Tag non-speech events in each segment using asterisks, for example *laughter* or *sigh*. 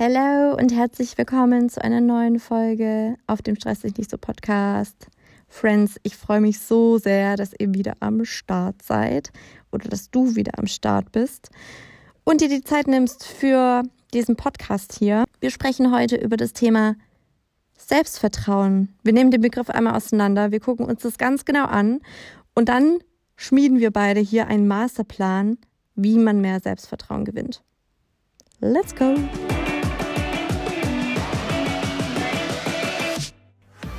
Hallo und herzlich willkommen zu einer neuen Folge auf dem Stress dich nicht so Podcast. Friends, ich freue mich so sehr, dass ihr wieder am Start seid oder dass du wieder am Start bist und dir die Zeit nimmst für diesen Podcast hier. Wir sprechen heute über das Thema Selbstvertrauen. Wir nehmen den Begriff einmal auseinander, wir gucken uns das ganz genau an und dann schmieden wir beide hier einen Masterplan, wie man mehr Selbstvertrauen gewinnt. Let's go!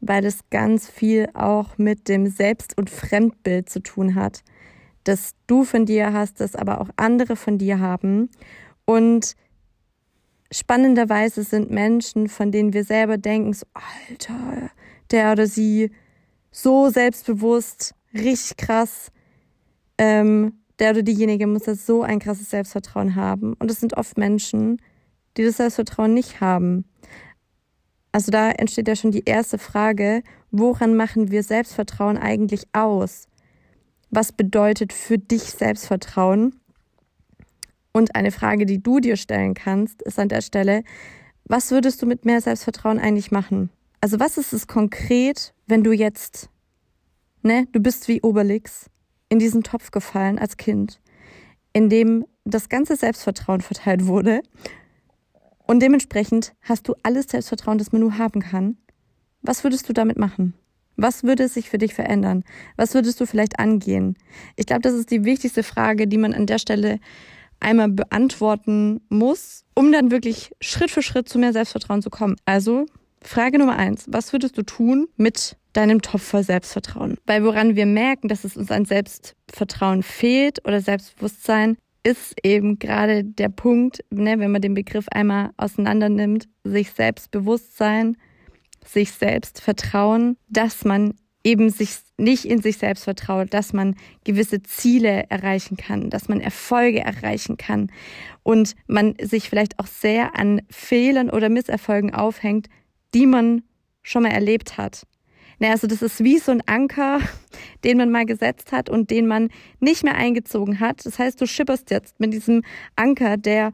weil es ganz viel auch mit dem Selbst- und Fremdbild zu tun hat, das du von dir hast, das aber auch andere von dir haben. Und spannenderweise sind Menschen, von denen wir selber denken, so, Alter, der oder sie, so selbstbewusst, richtig krass, ähm, der oder diejenige muss das so ein krasses Selbstvertrauen haben. Und es sind oft Menschen, die das Selbstvertrauen nicht haben. Also da entsteht ja schon die erste Frage, woran machen wir Selbstvertrauen eigentlich aus? Was bedeutet für dich Selbstvertrauen? Und eine Frage, die du dir stellen kannst, ist an der Stelle, was würdest du mit mehr Selbstvertrauen eigentlich machen? Also was ist es konkret, wenn du jetzt, ne, du bist wie Obelix in diesen Topf gefallen als Kind, in dem das ganze Selbstvertrauen verteilt wurde und dementsprechend hast du alles Selbstvertrauen, das man nur haben kann. Was würdest du damit machen? Was würde sich für dich verändern? Was würdest du vielleicht angehen? Ich glaube, das ist die wichtigste Frage, die man an der Stelle einmal beantworten muss, um dann wirklich Schritt für Schritt zu mehr Selbstvertrauen zu kommen. Also Frage Nummer eins, was würdest du tun mit deinem Topf voll Selbstvertrauen? Weil woran wir merken, dass es uns an Selbstvertrauen fehlt oder Selbstbewusstsein, ist eben gerade der Punkt, ne, wenn man den Begriff einmal auseinander nimmt, sich Selbstbewusstsein, sich selbst vertrauen, dass man eben sich nicht in sich selbst vertraut, dass man gewisse Ziele erreichen kann, dass man Erfolge erreichen kann und man sich vielleicht auch sehr an Fehlern oder Misserfolgen aufhängt, die man schon mal erlebt hat. Naja, also das ist wie so ein Anker, *laughs* den man mal gesetzt hat und den man nicht mehr eingezogen hat. Das heißt, du schipperst jetzt mit diesem Anker, der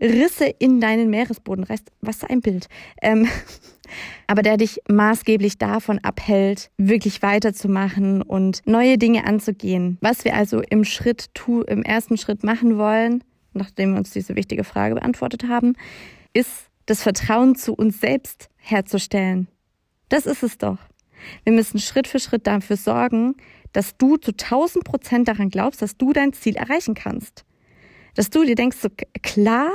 Risse in deinen Meeresboden reißt. Was ein Bild. Ähm, *laughs* aber der dich maßgeblich davon abhält, wirklich weiterzumachen und neue Dinge anzugehen. Was wir also im Schritt tu, im ersten Schritt machen wollen, nachdem wir uns diese wichtige Frage beantwortet haben, ist das Vertrauen zu uns selbst herzustellen. Das ist es doch. Wir müssen Schritt für Schritt dafür sorgen, dass du zu 1000 Prozent daran glaubst, dass du dein Ziel erreichen kannst. Dass du dir denkst, so klar,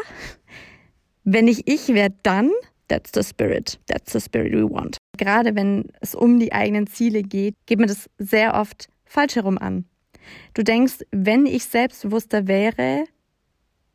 wenn ich ich wäre, dann, that's the spirit, that's the spirit we want. Gerade wenn es um die eigenen Ziele geht, geht man das sehr oft falsch herum an. Du denkst, wenn ich selbstbewusster wäre,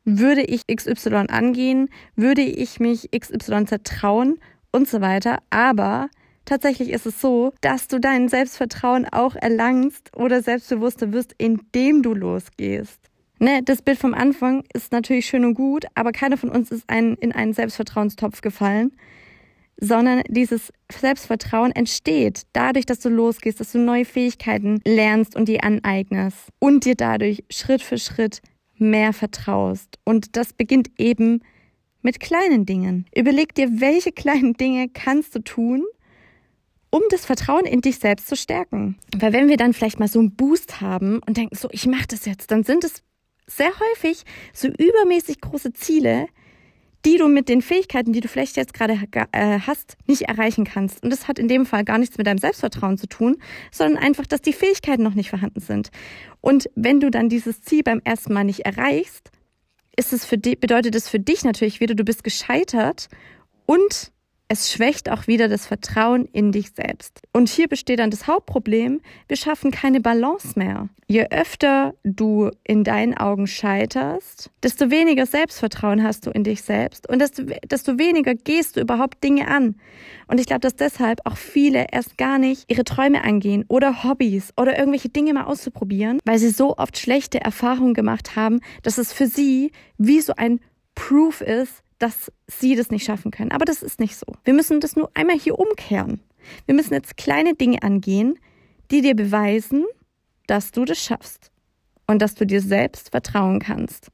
würde ich XY angehen, würde ich mich XY zertrauen und so weiter. Aber Tatsächlich ist es so, dass du dein Selbstvertrauen auch erlangst oder selbstbewusster wirst, indem du losgehst. Ne, das Bild vom Anfang ist natürlich schön und gut, aber keiner von uns ist ein, in einen Selbstvertrauenstopf gefallen, sondern dieses Selbstvertrauen entsteht dadurch, dass du losgehst, dass du neue Fähigkeiten lernst und die aneignest und dir dadurch Schritt für Schritt mehr vertraust. Und das beginnt eben mit kleinen Dingen. Überleg dir, welche kleinen Dinge kannst du tun, um das Vertrauen in dich selbst zu stärken. Weil wenn wir dann vielleicht mal so einen Boost haben und denken, so, ich mache das jetzt, dann sind es sehr häufig so übermäßig große Ziele, die du mit den Fähigkeiten, die du vielleicht jetzt gerade äh, hast, nicht erreichen kannst. Und das hat in dem Fall gar nichts mit deinem Selbstvertrauen zu tun, sondern einfach, dass die Fähigkeiten noch nicht vorhanden sind. Und wenn du dann dieses Ziel beim ersten Mal nicht erreichst, ist es für dich, bedeutet es für dich natürlich wieder, du bist gescheitert und es schwächt auch wieder das Vertrauen in dich selbst. Und hier besteht dann das Hauptproblem, wir schaffen keine Balance mehr. Je öfter du in deinen Augen scheiterst, desto weniger Selbstvertrauen hast du in dich selbst und desto, desto weniger gehst du überhaupt Dinge an. Und ich glaube, dass deshalb auch viele erst gar nicht ihre Träume angehen oder Hobbys oder irgendwelche Dinge mal auszuprobieren, weil sie so oft schlechte Erfahrungen gemacht haben, dass es für sie wie so ein Proof ist, dass sie das nicht schaffen können. Aber das ist nicht so. Wir müssen das nur einmal hier umkehren. Wir müssen jetzt kleine Dinge angehen, die dir beweisen, dass du das schaffst und dass du dir selbst vertrauen kannst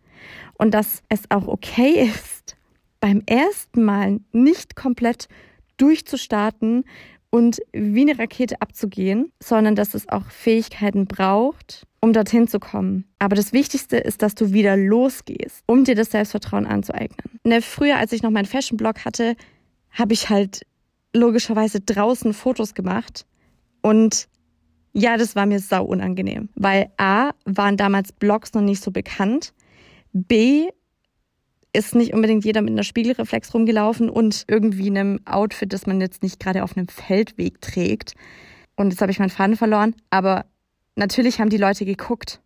und dass es auch okay ist, beim ersten Mal nicht komplett durchzustarten und wie eine Rakete abzugehen, sondern dass es auch Fähigkeiten braucht, um dorthin zu kommen. Aber das Wichtigste ist, dass du wieder losgehst, um dir das Selbstvertrauen anzueignen. Ne, früher, als ich noch meinen Fashion-Blog hatte, habe ich halt logischerweise draußen Fotos gemacht. Und ja, das war mir sau unangenehm, weil A, waren damals Blogs noch nicht so bekannt. B, ist nicht unbedingt jeder mit einer Spiegelreflex rumgelaufen und irgendwie einem Outfit, das man jetzt nicht gerade auf einem Feldweg trägt. Und jetzt habe ich meinen Faden verloren, aber natürlich haben die Leute geguckt.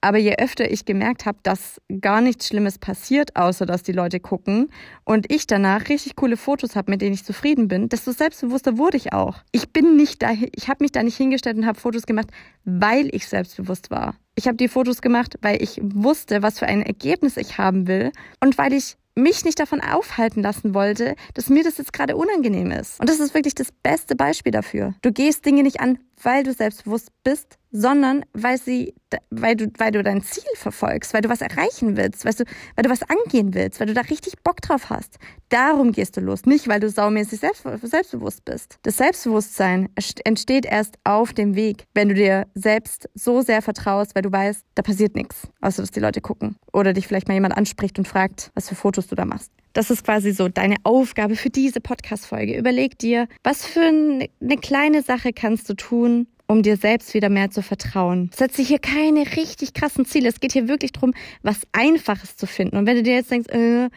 Aber je öfter ich gemerkt habe, dass gar nichts Schlimmes passiert, außer dass die Leute gucken und ich danach richtig coole Fotos habe, mit denen ich zufrieden bin, desto selbstbewusster wurde ich auch. Ich bin nicht da, ich habe mich da nicht hingestellt und habe Fotos gemacht, weil ich selbstbewusst war. Ich habe die Fotos gemacht, weil ich wusste, was für ein Ergebnis ich haben will und weil ich mich nicht davon aufhalten lassen wollte, dass mir das jetzt gerade unangenehm ist. Und das ist wirklich das beste Beispiel dafür. Du gehst Dinge nicht an, weil du selbstbewusst bist, sondern weil sie, weil du, weil du dein Ziel verfolgst, weil du was erreichen willst, weißt du, weil du was angehen willst, weil du da richtig Bock drauf hast. Darum gehst du los, nicht weil du saumäßig selbst, selbstbewusst bist. Das Selbstbewusstsein entsteht erst auf dem Weg, wenn du dir selbst so sehr vertraust, weil du weißt, da passiert nichts, außer dass die Leute gucken oder dich vielleicht mal jemand anspricht und fragt, was für Fotos du da machst. Das ist quasi so deine Aufgabe für diese Podcast-Folge. Überleg dir, was für eine kleine Sache kannst du tun, um dir selbst wieder mehr zu vertrauen. Setze hier keine richtig krassen Ziele. Es geht hier wirklich darum, was Einfaches zu finden. Und wenn du dir jetzt denkst, äh,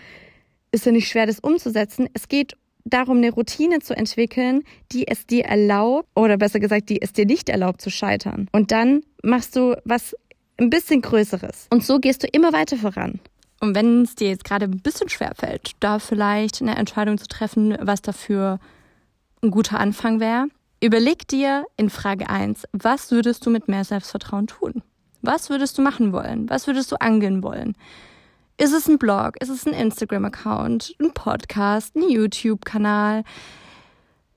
ist ja nicht schwer, das umzusetzen, es geht darum, eine Routine zu entwickeln, die es dir erlaubt, oder besser gesagt, die es dir nicht erlaubt zu scheitern. Und dann machst du was ein bisschen Größeres. Und so gehst du immer weiter voran. Und wenn es dir jetzt gerade ein bisschen schwer fällt, da vielleicht eine Entscheidung zu treffen, was dafür ein guter Anfang wäre, überleg dir in Frage 1, was würdest du mit mehr Selbstvertrauen tun? Was würdest du machen wollen? Was würdest du angehen wollen? Ist es ein Blog? Ist es ein Instagram-Account? Ein Podcast? Ein YouTube-Kanal?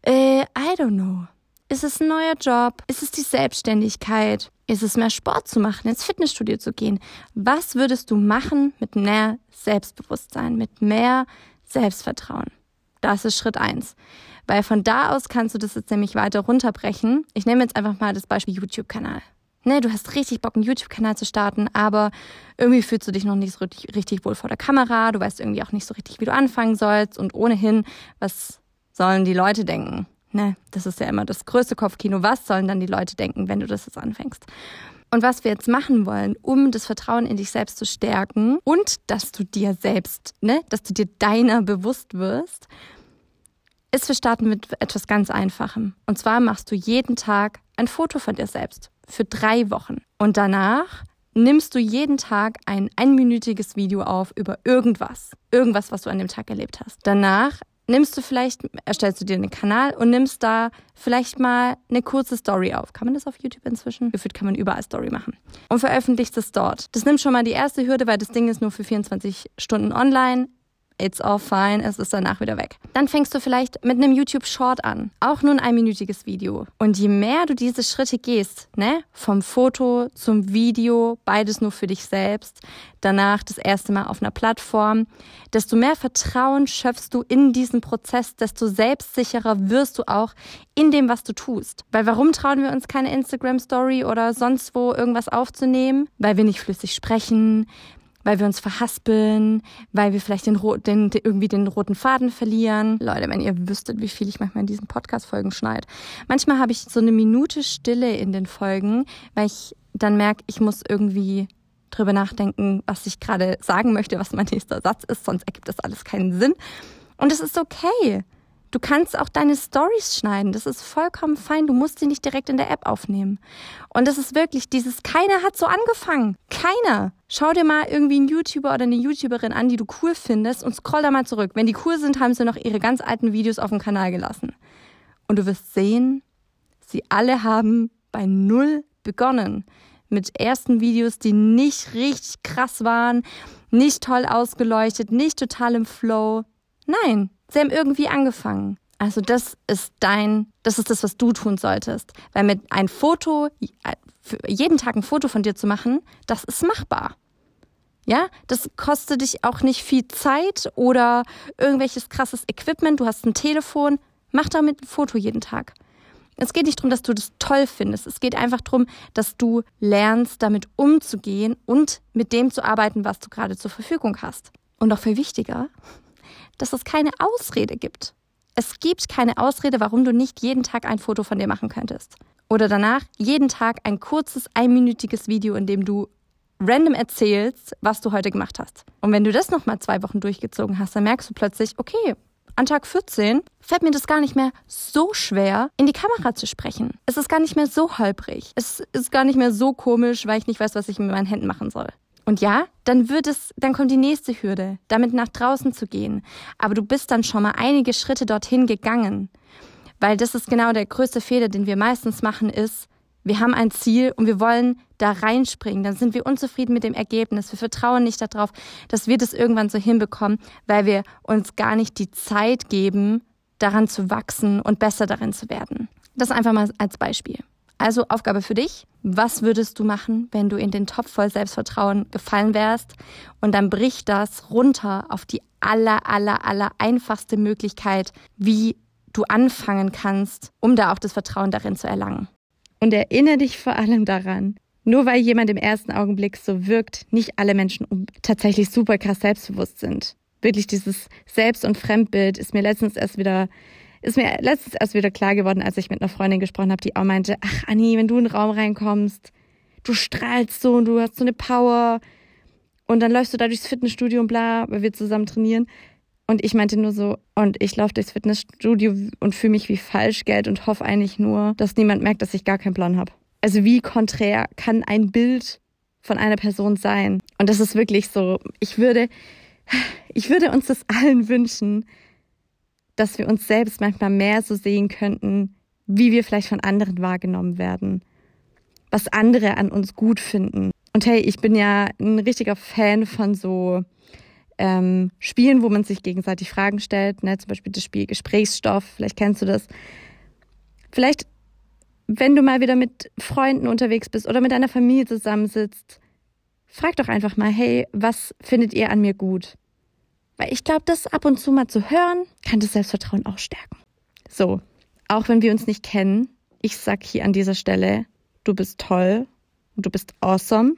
Äh, I don't know. Ist es ein neuer Job? Ist es die Selbstständigkeit? Ist es mehr Sport zu machen, ins Fitnessstudio zu gehen? Was würdest du machen mit mehr Selbstbewusstsein, mit mehr Selbstvertrauen? Das ist Schritt eins. Weil von da aus kannst du das jetzt nämlich weiter runterbrechen. Ich nehme jetzt einfach mal das Beispiel YouTube-Kanal. Ne, du hast richtig Bock, einen YouTube-Kanal zu starten, aber irgendwie fühlst du dich noch nicht so richtig, richtig wohl vor der Kamera. Du weißt irgendwie auch nicht so richtig, wie du anfangen sollst. Und ohnehin, was sollen die Leute denken? Ne, das ist ja immer das größte Kopfkino. Was sollen dann die Leute denken, wenn du das jetzt anfängst? Und was wir jetzt machen wollen, um das Vertrauen in dich selbst zu stärken und dass du dir selbst, ne, dass du dir deiner bewusst wirst, ist, wir starten mit etwas ganz Einfachem. Und zwar machst du jeden Tag ein Foto von dir selbst für drei Wochen. Und danach nimmst du jeden Tag ein einminütiges Video auf über irgendwas. Irgendwas, was du an dem Tag erlebt hast. Danach nimmst du vielleicht, erstellst du dir einen Kanal und nimmst da vielleicht mal eine kurze Story auf. Kann man das auf YouTube inzwischen? Gefühlt kann man überall Story machen. Und veröffentlicht es dort. Das nimmt schon mal die erste Hürde, weil das Ding ist nur für 24 Stunden online it's all fine, es ist danach wieder weg. Dann fängst du vielleicht mit einem YouTube Short an, auch nur ein einminütiges Video. Und je mehr du diese Schritte gehst, ne, vom Foto zum Video, beides nur für dich selbst, danach das erste Mal auf einer Plattform, desto mehr Vertrauen schöpfst du in diesen Prozess, desto selbstsicherer wirst du auch in dem, was du tust. Weil warum trauen wir uns keine Instagram Story oder sonst wo irgendwas aufzunehmen? Weil wir nicht flüssig sprechen, weil wir uns verhaspeln, weil wir vielleicht den, den, irgendwie den roten Faden verlieren. Leute, wenn ihr wüsstet, wie viel ich manchmal in diesen Podcast-Folgen schneide. Manchmal habe ich so eine Minute Stille in den Folgen, weil ich dann merke, ich muss irgendwie drüber nachdenken, was ich gerade sagen möchte, was mein nächster Satz ist, sonst ergibt das alles keinen Sinn. Und es ist okay. Du kannst auch deine Stories schneiden. Das ist vollkommen fein. Du musst sie nicht direkt in der App aufnehmen. Und das ist wirklich dieses, keiner hat so angefangen. Keiner. Schau dir mal irgendwie einen YouTuber oder eine YouTuberin an, die du cool findest und scroll da mal zurück. Wenn die cool sind, haben sie noch ihre ganz alten Videos auf dem Kanal gelassen. Und du wirst sehen, sie alle haben bei Null begonnen. Mit ersten Videos, die nicht richtig krass waren, nicht toll ausgeleuchtet, nicht total im Flow. Nein, sie haben irgendwie angefangen. Also das ist dein, das ist das, was du tun solltest. Weil mit ein Foto, jeden Tag ein Foto von dir zu machen, das ist machbar. Ja, das kostet dich auch nicht viel Zeit oder irgendwelches krasses Equipment. Du hast ein Telefon, mach damit ein Foto jeden Tag. Es geht nicht darum, dass du das toll findest. Es geht einfach darum, dass du lernst, damit umzugehen und mit dem zu arbeiten, was du gerade zur Verfügung hast. Und noch viel wichtiger, dass es keine Ausrede gibt. Es gibt keine Ausrede, warum du nicht jeden Tag ein Foto von dir machen könntest. Oder danach jeden Tag ein kurzes, einminütiges Video, in dem du random erzählst, was du heute gemacht hast. Und wenn du das nochmal zwei Wochen durchgezogen hast, dann merkst du plötzlich, okay, an Tag 14 fällt mir das gar nicht mehr so schwer, in die Kamera zu sprechen. Es ist gar nicht mehr so holprig. Es ist gar nicht mehr so komisch, weil ich nicht weiß, was ich mit meinen Händen machen soll. Und ja, dann wird es, dann kommt die nächste Hürde, damit nach draußen zu gehen. Aber du bist dann schon mal einige Schritte dorthin gegangen. Weil das ist genau der größte Fehler, den wir meistens machen, ist, wir haben ein Ziel und wir wollen da reinspringen. Dann sind wir unzufrieden mit dem Ergebnis. Wir vertrauen nicht darauf, dass wir das irgendwann so hinbekommen, weil wir uns gar nicht die Zeit geben, daran zu wachsen und besser darin zu werden. Das einfach mal als Beispiel. Also Aufgabe für dich. Was würdest du machen, wenn du in den Topf voll Selbstvertrauen gefallen wärst? Und dann bricht das runter auf die aller, aller, aller einfachste Möglichkeit, wie du anfangen kannst, um da auch das Vertrauen darin zu erlangen. Und erinnere dich vor allem daran, nur weil jemand im ersten Augenblick so wirkt, nicht alle Menschen tatsächlich super krass selbstbewusst sind. Wirklich dieses Selbst- und Fremdbild ist mir letztens erst wieder ist mir letztens erst wieder klar geworden, als ich mit einer Freundin gesprochen habe, die auch meinte, ach Anni, wenn du in den Raum reinkommst, du strahlst so und du hast so eine Power und dann läufst du da durchs Fitnessstudio und bla, weil wir zusammen trainieren. Und ich meinte nur so, und ich laufe durchs Fitnessstudio und fühle mich wie Falschgeld und hoffe eigentlich nur, dass niemand merkt, dass ich gar keinen Plan habe. Also wie konträr kann ein Bild von einer Person sein? Und das ist wirklich so, ich würde, ich würde uns das allen wünschen, dass wir uns selbst manchmal mehr so sehen könnten, wie wir vielleicht von anderen wahrgenommen werden, was andere an uns gut finden. Und hey, ich bin ja ein richtiger Fan von so ähm, Spielen, wo man sich gegenseitig Fragen stellt, ne? zum Beispiel das Spiel Gesprächsstoff, vielleicht kennst du das. Vielleicht, wenn du mal wieder mit Freunden unterwegs bist oder mit deiner Familie zusammensitzt, frag doch einfach mal, hey, was findet ihr an mir gut? Weil ich glaube, das ab und zu mal zu hören, kann das Selbstvertrauen auch stärken. So, auch wenn wir uns nicht kennen, ich sag hier an dieser Stelle, du bist toll und du bist awesome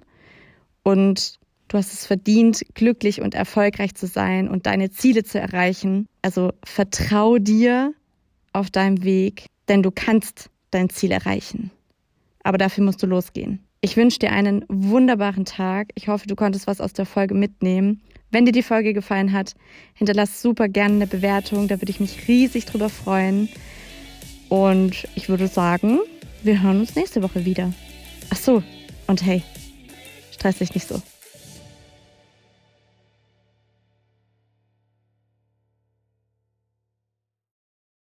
und Du hast es verdient, glücklich und erfolgreich zu sein und deine Ziele zu erreichen. Also vertrau dir auf deinem Weg, denn du kannst dein Ziel erreichen. Aber dafür musst du losgehen. Ich wünsche dir einen wunderbaren Tag. Ich hoffe, du konntest was aus der Folge mitnehmen. Wenn dir die Folge gefallen hat, hinterlass super gerne eine Bewertung. Da würde ich mich riesig drüber freuen. Und ich würde sagen, wir hören uns nächste Woche wieder. Ach so, und hey, stress dich nicht so.